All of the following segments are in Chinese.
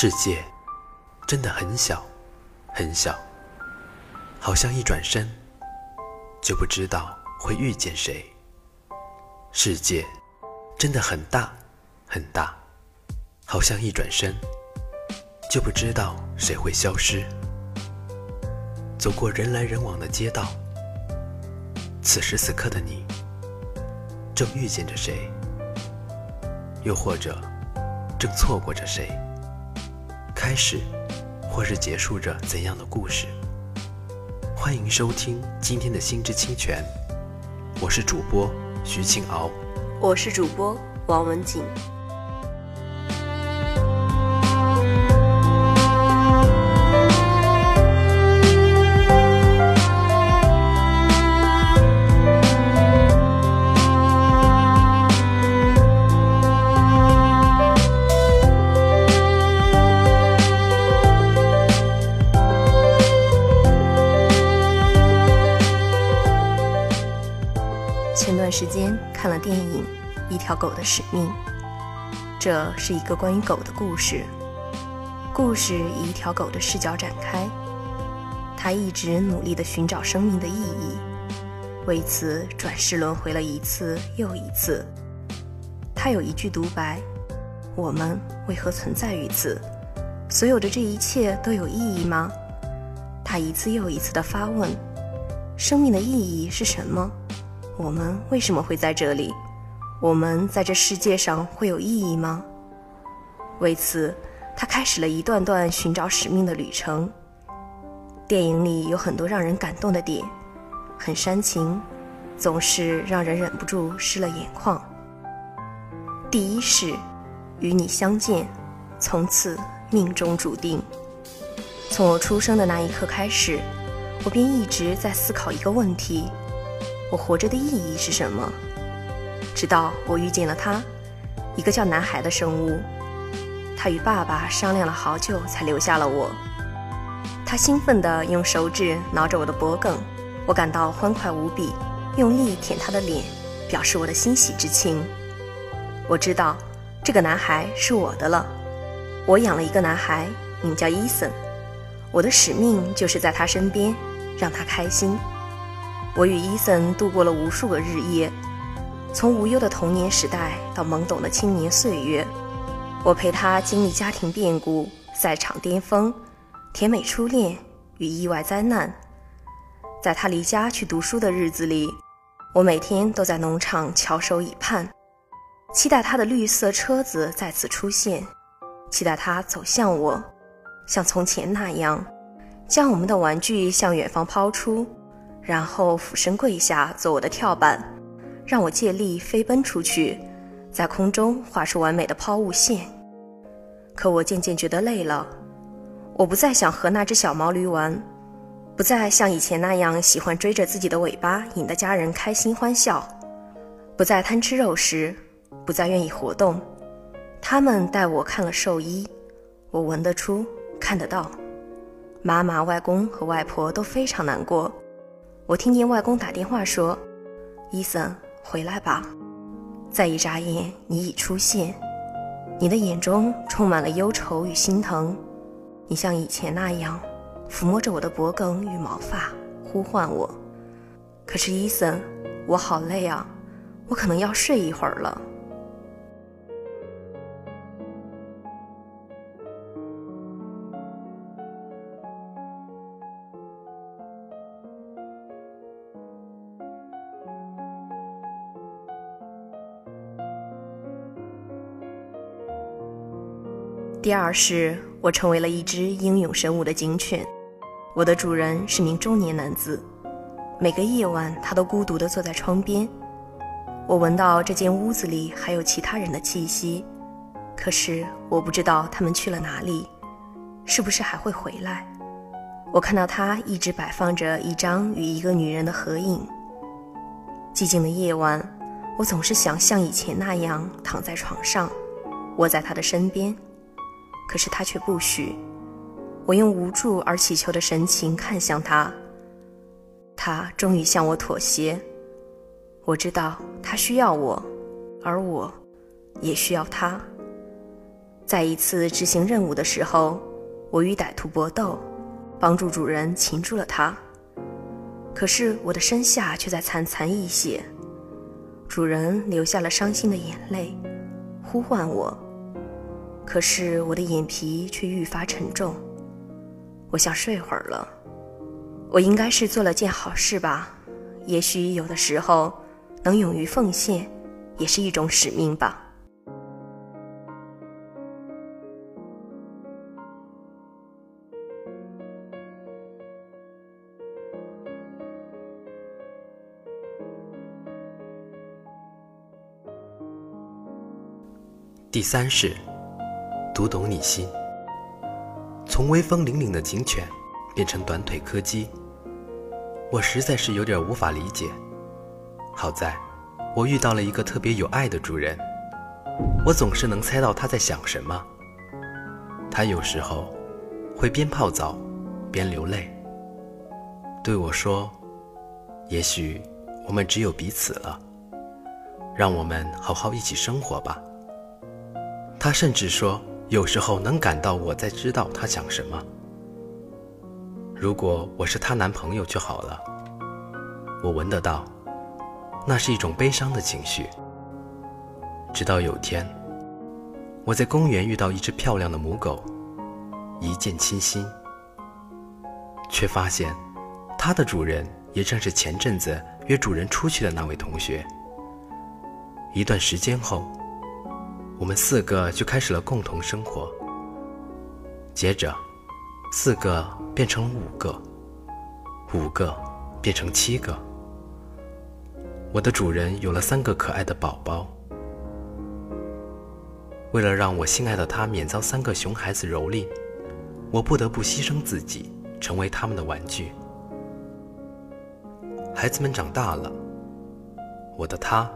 世界真的很小，很小，好像一转身就不知道会遇见谁。世界真的很大，很大，好像一转身就不知道谁会消失。走过人来人往的街道，此时此刻的你，正遇见着谁？又或者，正错过着谁？开始，或是结束着怎样的故事？欢迎收听今天的《心之清泉》，我是主播徐庆敖，我是主播王文锦。条狗的使命》，这是一个关于狗的故事。故事以一条狗的视角展开，它一直努力地寻找生命的意义，为此转世轮回了一次又一次。它有一句独白：“我们为何存在于此？所有的这一切都有意义吗？”它一次又一次地发问：“生命的意义是什么？”我们为什么会在这里？我们在这世界上会有意义吗？为此，他开始了一段段寻找使命的旅程。电影里有很多让人感动的点，很煽情，总是让人忍不住湿了眼眶。第一是与你相见，从此命中注定。从我出生的那一刻开始，我便一直在思考一个问题。我活着的意义是什么？直到我遇见了他，一个叫男孩的生物。他与爸爸商量了好久，才留下了我。他兴奋地用手指挠着我的脖颈，我感到欢快无比，用力舔他的脸，表示我的欣喜之情。我知道这个男孩是我的了。我养了一个男孩，名叫伊森。我的使命就是在他身边，让他开心。我与伊森度过了无数个日夜，从无忧的童年时代到懵懂的青年岁月，我陪他经历家庭变故、赛场巅峰、甜美初恋与意外灾难。在他离家去读书的日子里，我每天都在农场翘首以盼，期待他的绿色车子再次出现，期待他走向我，像从前那样，将我们的玩具向远方抛出。然后俯身跪下做我的跳板，让我借力飞奔出去，在空中画出完美的抛物线。可我渐渐觉得累了，我不再想和那只小毛驴玩，不再像以前那样喜欢追着自己的尾巴引得家人开心欢笑，不再贪吃肉食，不再愿意活动。他们带我看了兽医，我闻得出，看得到。妈妈、外公和外婆都非常难过。我听见外公打电话说：“伊森，回来吧。”再一眨眼，你已出现。你的眼中充满了忧愁与心疼。你像以前那样，抚摸着我的脖颈与毛发，呼唤我。可是伊森，我好累啊，我可能要睡一会儿了。第二是我成为了一只英勇神武的警犬，我的主人是名中年男子。每个夜晚，他都孤独地坐在窗边。我闻到这间屋子里还有其他人的气息，可是我不知道他们去了哪里，是不是还会回来？我看到他一直摆放着一张与一个女人的合影。寂静的夜晚，我总是想像以前那样躺在床上，窝在他的身边。可是他却不许。我用无助而乞求的神情看向他，他终于向我妥协。我知道他需要我，而我也需要他。在一次执行任务的时候，我与歹徒搏斗，帮助主人擒住了他。可是我的身下却在惨惨溢血，主人流下了伤心的眼泪，呼唤我。可是我的眼皮却愈发沉重，我想睡会儿了。我应该是做了件好事吧？也许有的时候，能勇于奉献，也是一种使命吧。第三是。读懂你心，从威风凛凛的警犬变成短腿柯基，我实在是有点无法理解。好在，我遇到了一个特别有爱的主人，我总是能猜到他在想什么。他有时候会边泡澡边流泪，对我说：“也许我们只有彼此了，让我们好好一起生活吧。”他甚至说。有时候能感到我在知道他想什么。如果我是她男朋友就好了。我闻得到，那是一种悲伤的情绪。直到有天，我在公园遇到一只漂亮的母狗，一见倾心，却发现它的主人也正是前阵子约主人出去的那位同学。一段时间后。我们四个就开始了共同生活。接着，四个变成了五个，五个变成七个。我的主人有了三个可爱的宝宝。为了让我心爱的他免遭三个熊孩子蹂躏，我不得不牺牲自己，成为他们的玩具。孩子们长大了，我的他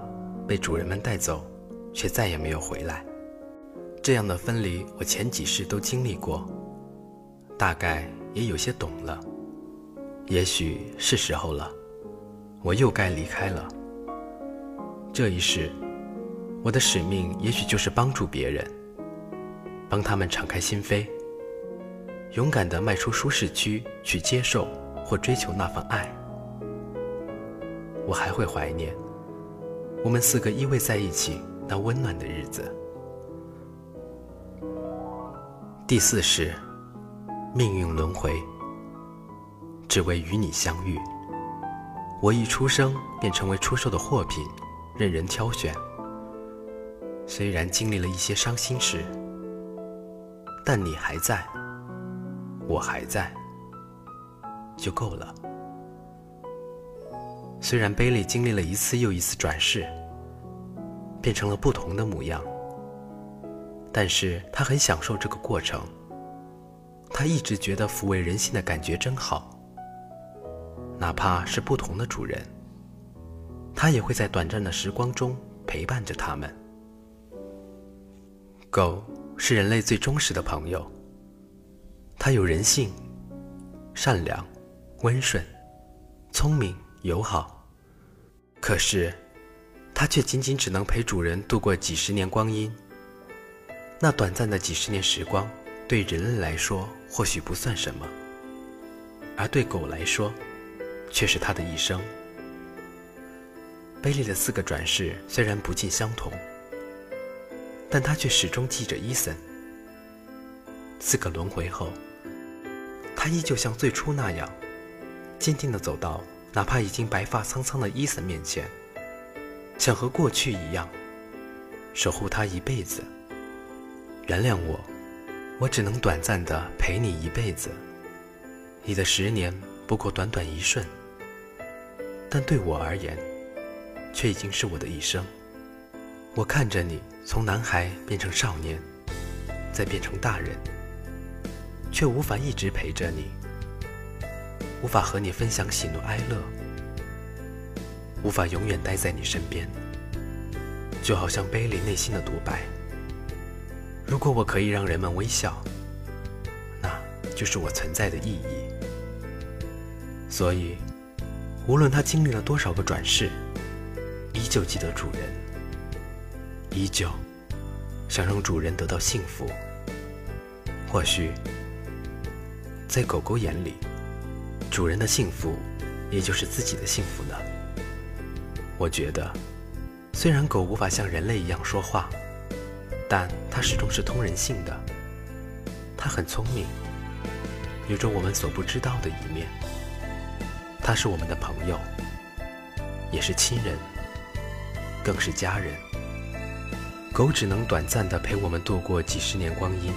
被主人们带走。却再也没有回来。这样的分离，我前几世都经历过，大概也有些懂了。也许是时候了，我又该离开了。这一世，我的使命也许就是帮助别人，帮他们敞开心扉，勇敢地迈出舒适区，去接受或追求那份爱。我还会怀念我们四个依偎在一起。那温暖的日子。第四是命运轮回，只为与你相遇。我一出生便成为出售的货品，任人挑选。虽然经历了一些伤心事，但你还在，我还在，就够了。虽然贝利经历了一次又一次转世。变成了不同的模样，但是他很享受这个过程。他一直觉得抚慰人心的感觉真好，哪怕是不同的主人，他也会在短暂的时光中陪伴着他们。狗是人类最忠实的朋友，它有人性，善良、温顺、聪明、友好，可是。它却仅仅只能陪主人度过几十年光阴。那短暂的几十年时光，对人类来说或许不算什么，而对狗来说，却是它的一生。贝利的四个转世虽然不尽相同，但他却始终记着伊森。四个轮回后，他依旧像最初那样，坚定地走到哪怕已经白发苍苍的伊森面前。想和过去一样，守护他一辈子。原谅我，我只能短暂的陪你一辈子。你的十年不过短短一瞬，但对我而言，却已经是我的一生。我看着你从男孩变成少年，再变成大人，却无法一直陪着你，无法和你分享喜怒哀乐。无法永远待在你身边，就好像杯里内心的独白。如果我可以让人们微笑，那就是我存在的意义。所以，无论他经历了多少个转世，依旧记得主人，依旧想让主人得到幸福。或许，在狗狗眼里，主人的幸福也就是自己的幸福呢。我觉得，虽然狗无法像人类一样说话，但它始终是通人性的。它很聪明，有着我们所不知道的一面。它是我们的朋友，也是亲人，更是家人。狗只能短暂地陪我们度过几十年光阴。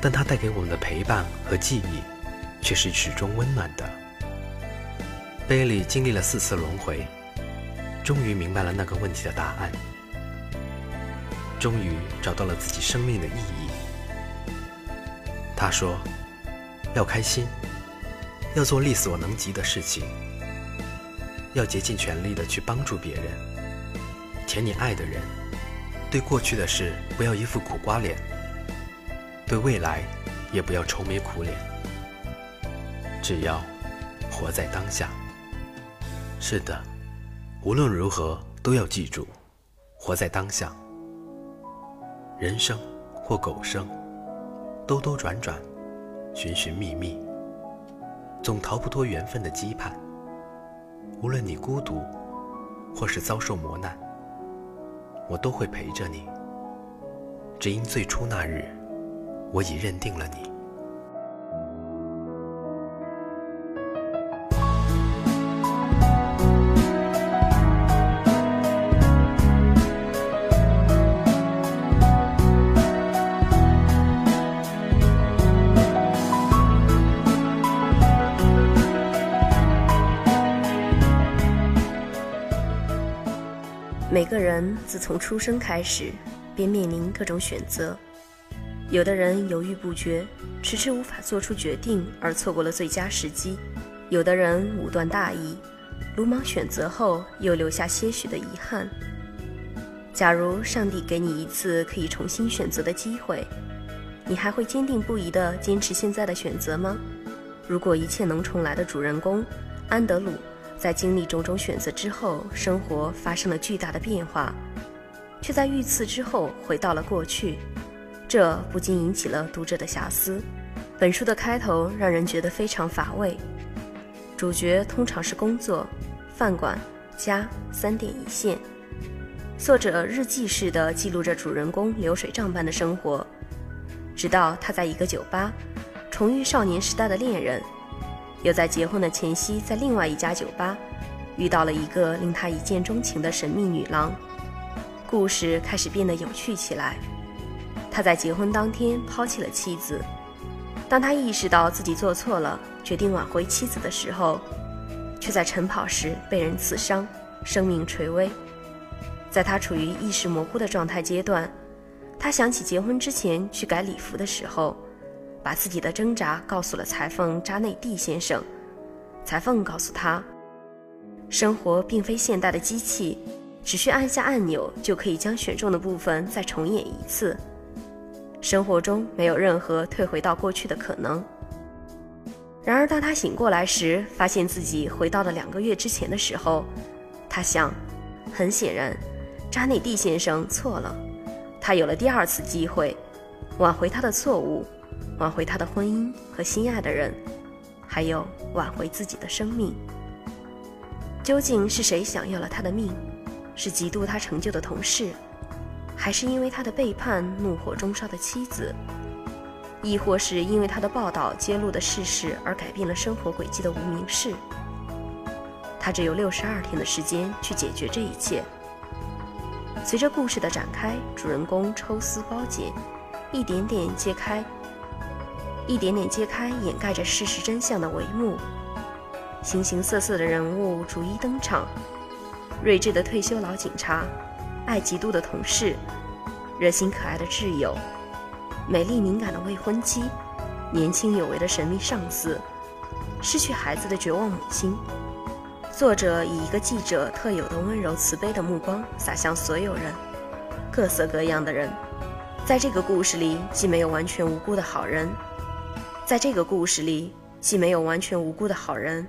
但它带给我们的陪伴和记忆，却是始终温暖的。贝利经历了四次轮回，终于明白了那个问题的答案，终于找到了自己生命的意义。他说：“要开心，要做力所能及的事情，要竭尽全力的去帮助别人，舔你爱的人，对过去的事不要一副苦瓜脸。”对未来，也不要愁眉苦脸。只要活在当下。是的，无论如何都要记住，活在当下。人生或狗生，兜兜转转，寻寻觅觅，总逃不脱缘分的羁绊。无论你孤独，或是遭受磨难，我都会陪着你。只因最初那日。我已认定了你。一个人自从出生开始，便面临各种选择。有的人犹豫不决，迟迟无法做出决定，而错过了最佳时机；有的人武断大意，鲁莽选择后又留下些许的遗憾。假如上帝给你一次可以重新选择的机会，你还会坚定不移地坚持现在的选择吗？如果一切能重来的主人公安德鲁，在经历种种选择之后，生活发生了巨大的变化，却在遇刺之后回到了过去。这不禁引起了读者的遐思。本书的开头让人觉得非常乏味，主角通常是工作、饭馆、家三点一线。作者日记式的记录着主人公流水账般的生活，直到他在一个酒吧重遇少年时代的恋人，又在结婚的前夕在另外一家酒吧遇到了一个令他一见钟情的神秘女郎，故事开始变得有趣起来。他在结婚当天抛弃了妻子，当他意识到自己做错了，决定挽回妻子的时候，却在晨跑时被人刺伤，生命垂危。在他处于意识模糊的状态阶段，他想起结婚之前去改礼服的时候，把自己的挣扎告诉了裁缝扎内蒂先生。裁缝告诉他，生活并非现代的机器，只需按下按钮就可以将选中的部分再重演一次。生活中没有任何退回到过去的可能。然而，当他醒过来时，发现自己回到了两个月之前的时候，他想，很显然，扎内蒂先生错了。他有了第二次机会，挽回他的错误，挽回他的婚姻和心爱的人，还有挽回自己的生命。究竟是谁想要了他的命？是嫉妒他成就的同事？还是因为他的背叛，怒火中烧的妻子，亦或是因为他的报道揭露的事实而改变了生活轨迹的无名氏。他只有六十二天的时间去解决这一切。随着故事的展开，主人公抽丝剥茧，一点点揭开，一点点揭开掩盖着事实真相的帷幕。形形色色的人物逐一登场，睿智的退休老警察。爱嫉妒的同事，热心可爱的挚友，美丽敏感的未婚妻，年轻有为的神秘上司，失去孩子的绝望母亲。作者以一个记者特有的温柔慈悲的目光洒向所有人，各色各样的人。在这个故事里，既没有完全无辜的好人，在这个故事里，既没有完全无辜的好人，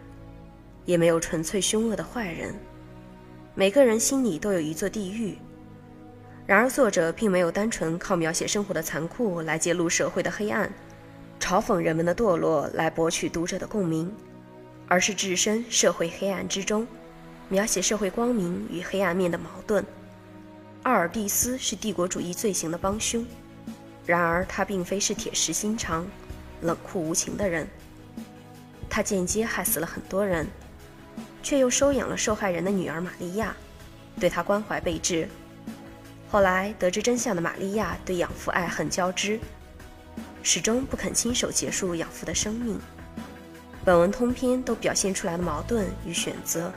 也没有纯粹凶恶的坏人。每个人心里都有一座地狱，然而，作者并没有单纯靠描写生活的残酷来揭露社会的黑暗，嘲讽人们的堕落来博取读者的共鸣，而是置身社会黑暗之中，描写社会光明与黑暗面的矛盾。阿尔蒂斯是帝国主义罪行的帮凶，然而他并非是铁石心肠、冷酷无情的人。他间接害死了很多人，却又收养了受害人的女儿玛利亚，对她关怀备至。后来得知真相的玛利亚对养父爱恨交织，始终不肯亲手结束养父的生命。本文通篇都表现出来的矛盾与选择，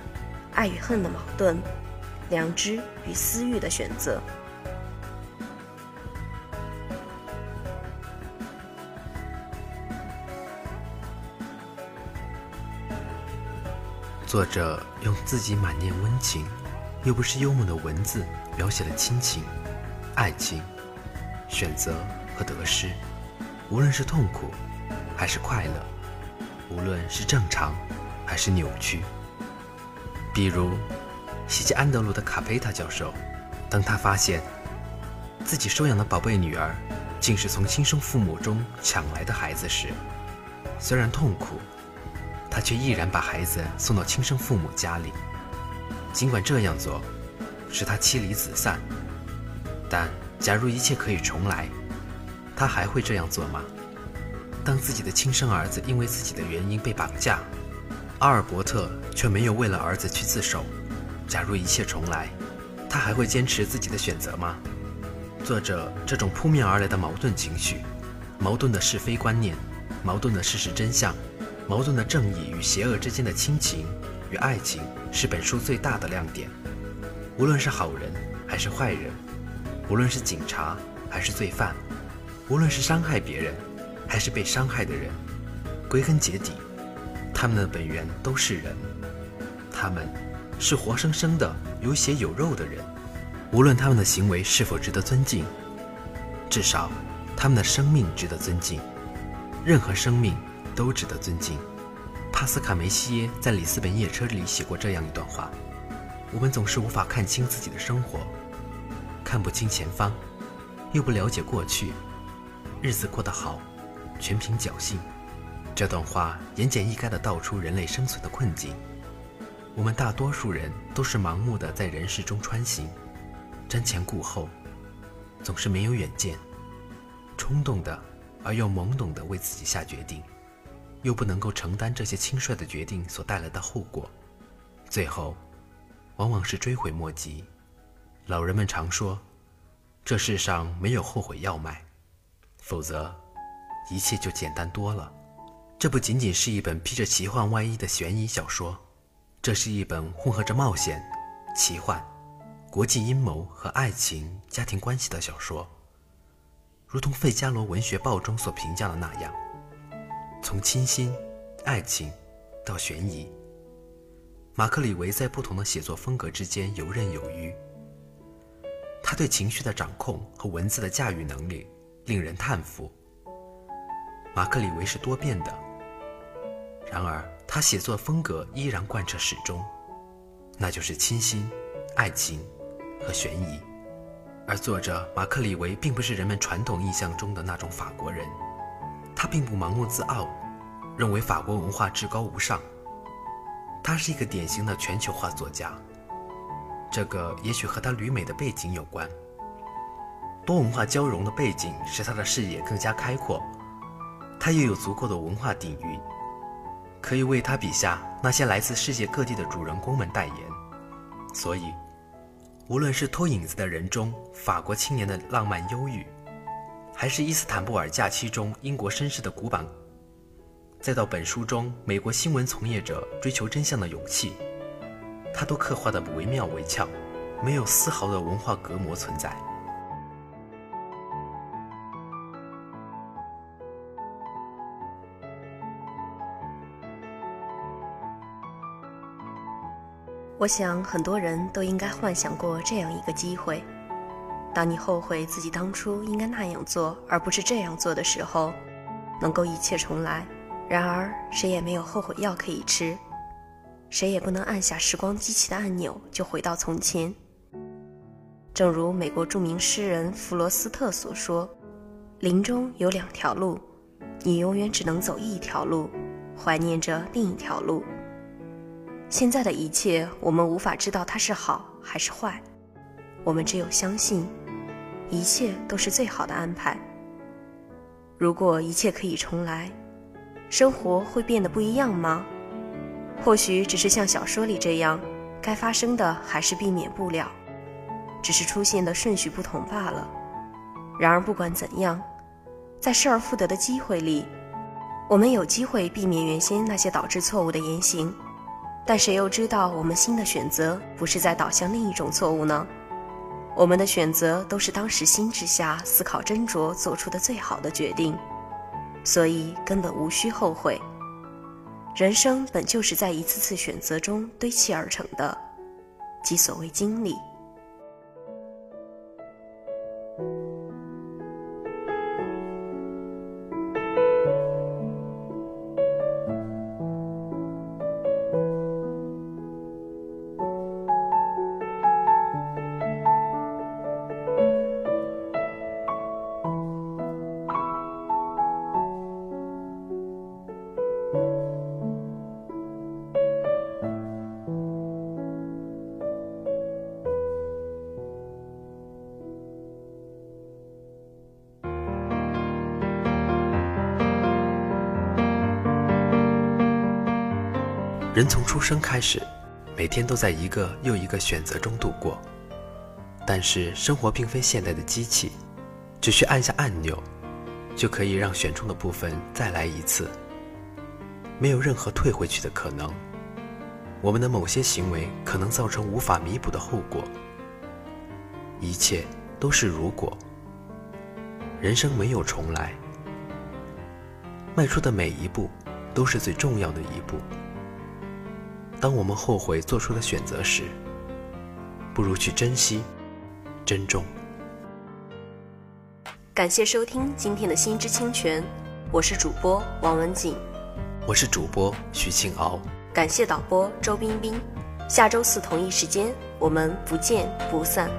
爱与恨的矛盾，良知与私欲的选择。作者用自己满念温情。又不是幽默的文字，描写了亲情、爱情、选择和得失，无论是痛苦还是快乐，无论是正常还是扭曲。比如，西吉安德鲁的卡佩塔教授，当他发现自己收养的宝贝女儿竟是从亲生父母中抢来的孩子时，虽然痛苦，他却毅然把孩子送到亲生父母家里。尽管这样做使他妻离子散，但假如一切可以重来，他还会这样做吗？当自己的亲生儿子因为自己的原因被绑架，阿尔伯特却没有为了儿子去自首。假如一切重来，他还会坚持自己的选择吗？作者这种扑面而来的矛盾情绪、矛盾的是非观念、矛盾的事实真相、矛盾的正义与邪恶之间的亲情。与爱情是本书最大的亮点。无论是好人还是坏人，无论是警察还是罪犯，无论是伤害别人还是被伤害的人，归根结底，他们的本源都是人。他们是活生生的有血有肉的人。无论他们的行为是否值得尊敬，至少他们的生命值得尊敬。任何生命都值得尊敬。帕斯卡梅西耶在《里斯本夜车》里写过这样一段话：“我们总是无法看清自己的生活，看不清前方，又不了解过去，日子过得好，全凭侥幸。”这段话言简意赅地道出人类生存的困境。我们大多数人都是盲目的在人世中穿行，瞻前顾后，总是没有远见，冲动的而又懵懂地为自己下决定。又不能够承担这些轻率的决定所带来的后果，最后，往往是追悔莫及。老人们常说，这世上没有后悔药卖，否则，一切就简单多了。这不仅仅是一本披着奇幻外衣的悬疑小说，这是一本混合着冒险、奇幻、国际阴谋和爱情、家庭关系的小说。如同《费加罗文学报》中所评价的那样。从清新、爱情到悬疑，马克·李维在不同的写作风格之间游刃有余。他对情绪的掌控和文字的驾驭能力令人叹服。马克·李维是多变的，然而他写作风格依然贯彻始终，那就是清新、爱情和悬疑。而作者马克·李维并不是人们传统印象中的那种法国人。他并不盲目自傲，认为法国文化至高无上。他是一个典型的全球化作家，这个也许和他旅美的背景有关。多文化交融的背景使他的视野更加开阔，他又有足够的文化底蕴，可以为他笔下那些来自世界各地的主人公们代言。所以，无论是偷影子的人中法国青年的浪漫忧郁。还是伊斯坦布尔假期中英国绅士的古板，再到本书中美国新闻从业者追求真相的勇气，他都刻画的惟妙惟肖，没有丝毫的文化隔膜存在。我想很多人都应该幻想过这样一个机会。当你后悔自己当初应该那样做，而不是这样做的时候，能够一切重来。然而，谁也没有后悔药可以吃，谁也不能按下时光机器的按钮就回到从前。正如美国著名诗人弗罗斯特所说：“林中有两条路，你永远只能走一条路，怀念着另一条路。”现在的一切，我们无法知道它是好还是坏，我们只有相信，一切都是最好的安排。如果一切可以重来，生活会变得不一样吗？或许只是像小说里这样，该发生的还是避免不了，只是出现的顺序不同罢了。然而不管怎样，在失而复得的机会里，我们有机会避免原先那些导致错误的言行。但谁又知道我们新的选择不是在导向另一种错误呢？我们的选择都是当时心之下思考斟酌做出的最好的决定，所以根本无需后悔。人生本就是在一次次选择中堆砌而成的，即所谓经历。人从出生开始，每天都在一个又一个选择中度过。但是生活并非现代的机器，只需按下按钮，就可以让选中的部分再来一次，没有任何退回去的可能。我们的某些行为可能造成无法弥补的后果，一切都是如果。人生没有重来，迈出的每一步都是最重要的一步。当我们后悔做出的选择时，不如去珍惜、珍重。感谢收听今天的《心之清泉》，我是主播王文锦，我是主播徐庆敖，感谢导播周冰冰。下周四同一时间，我们不见不散。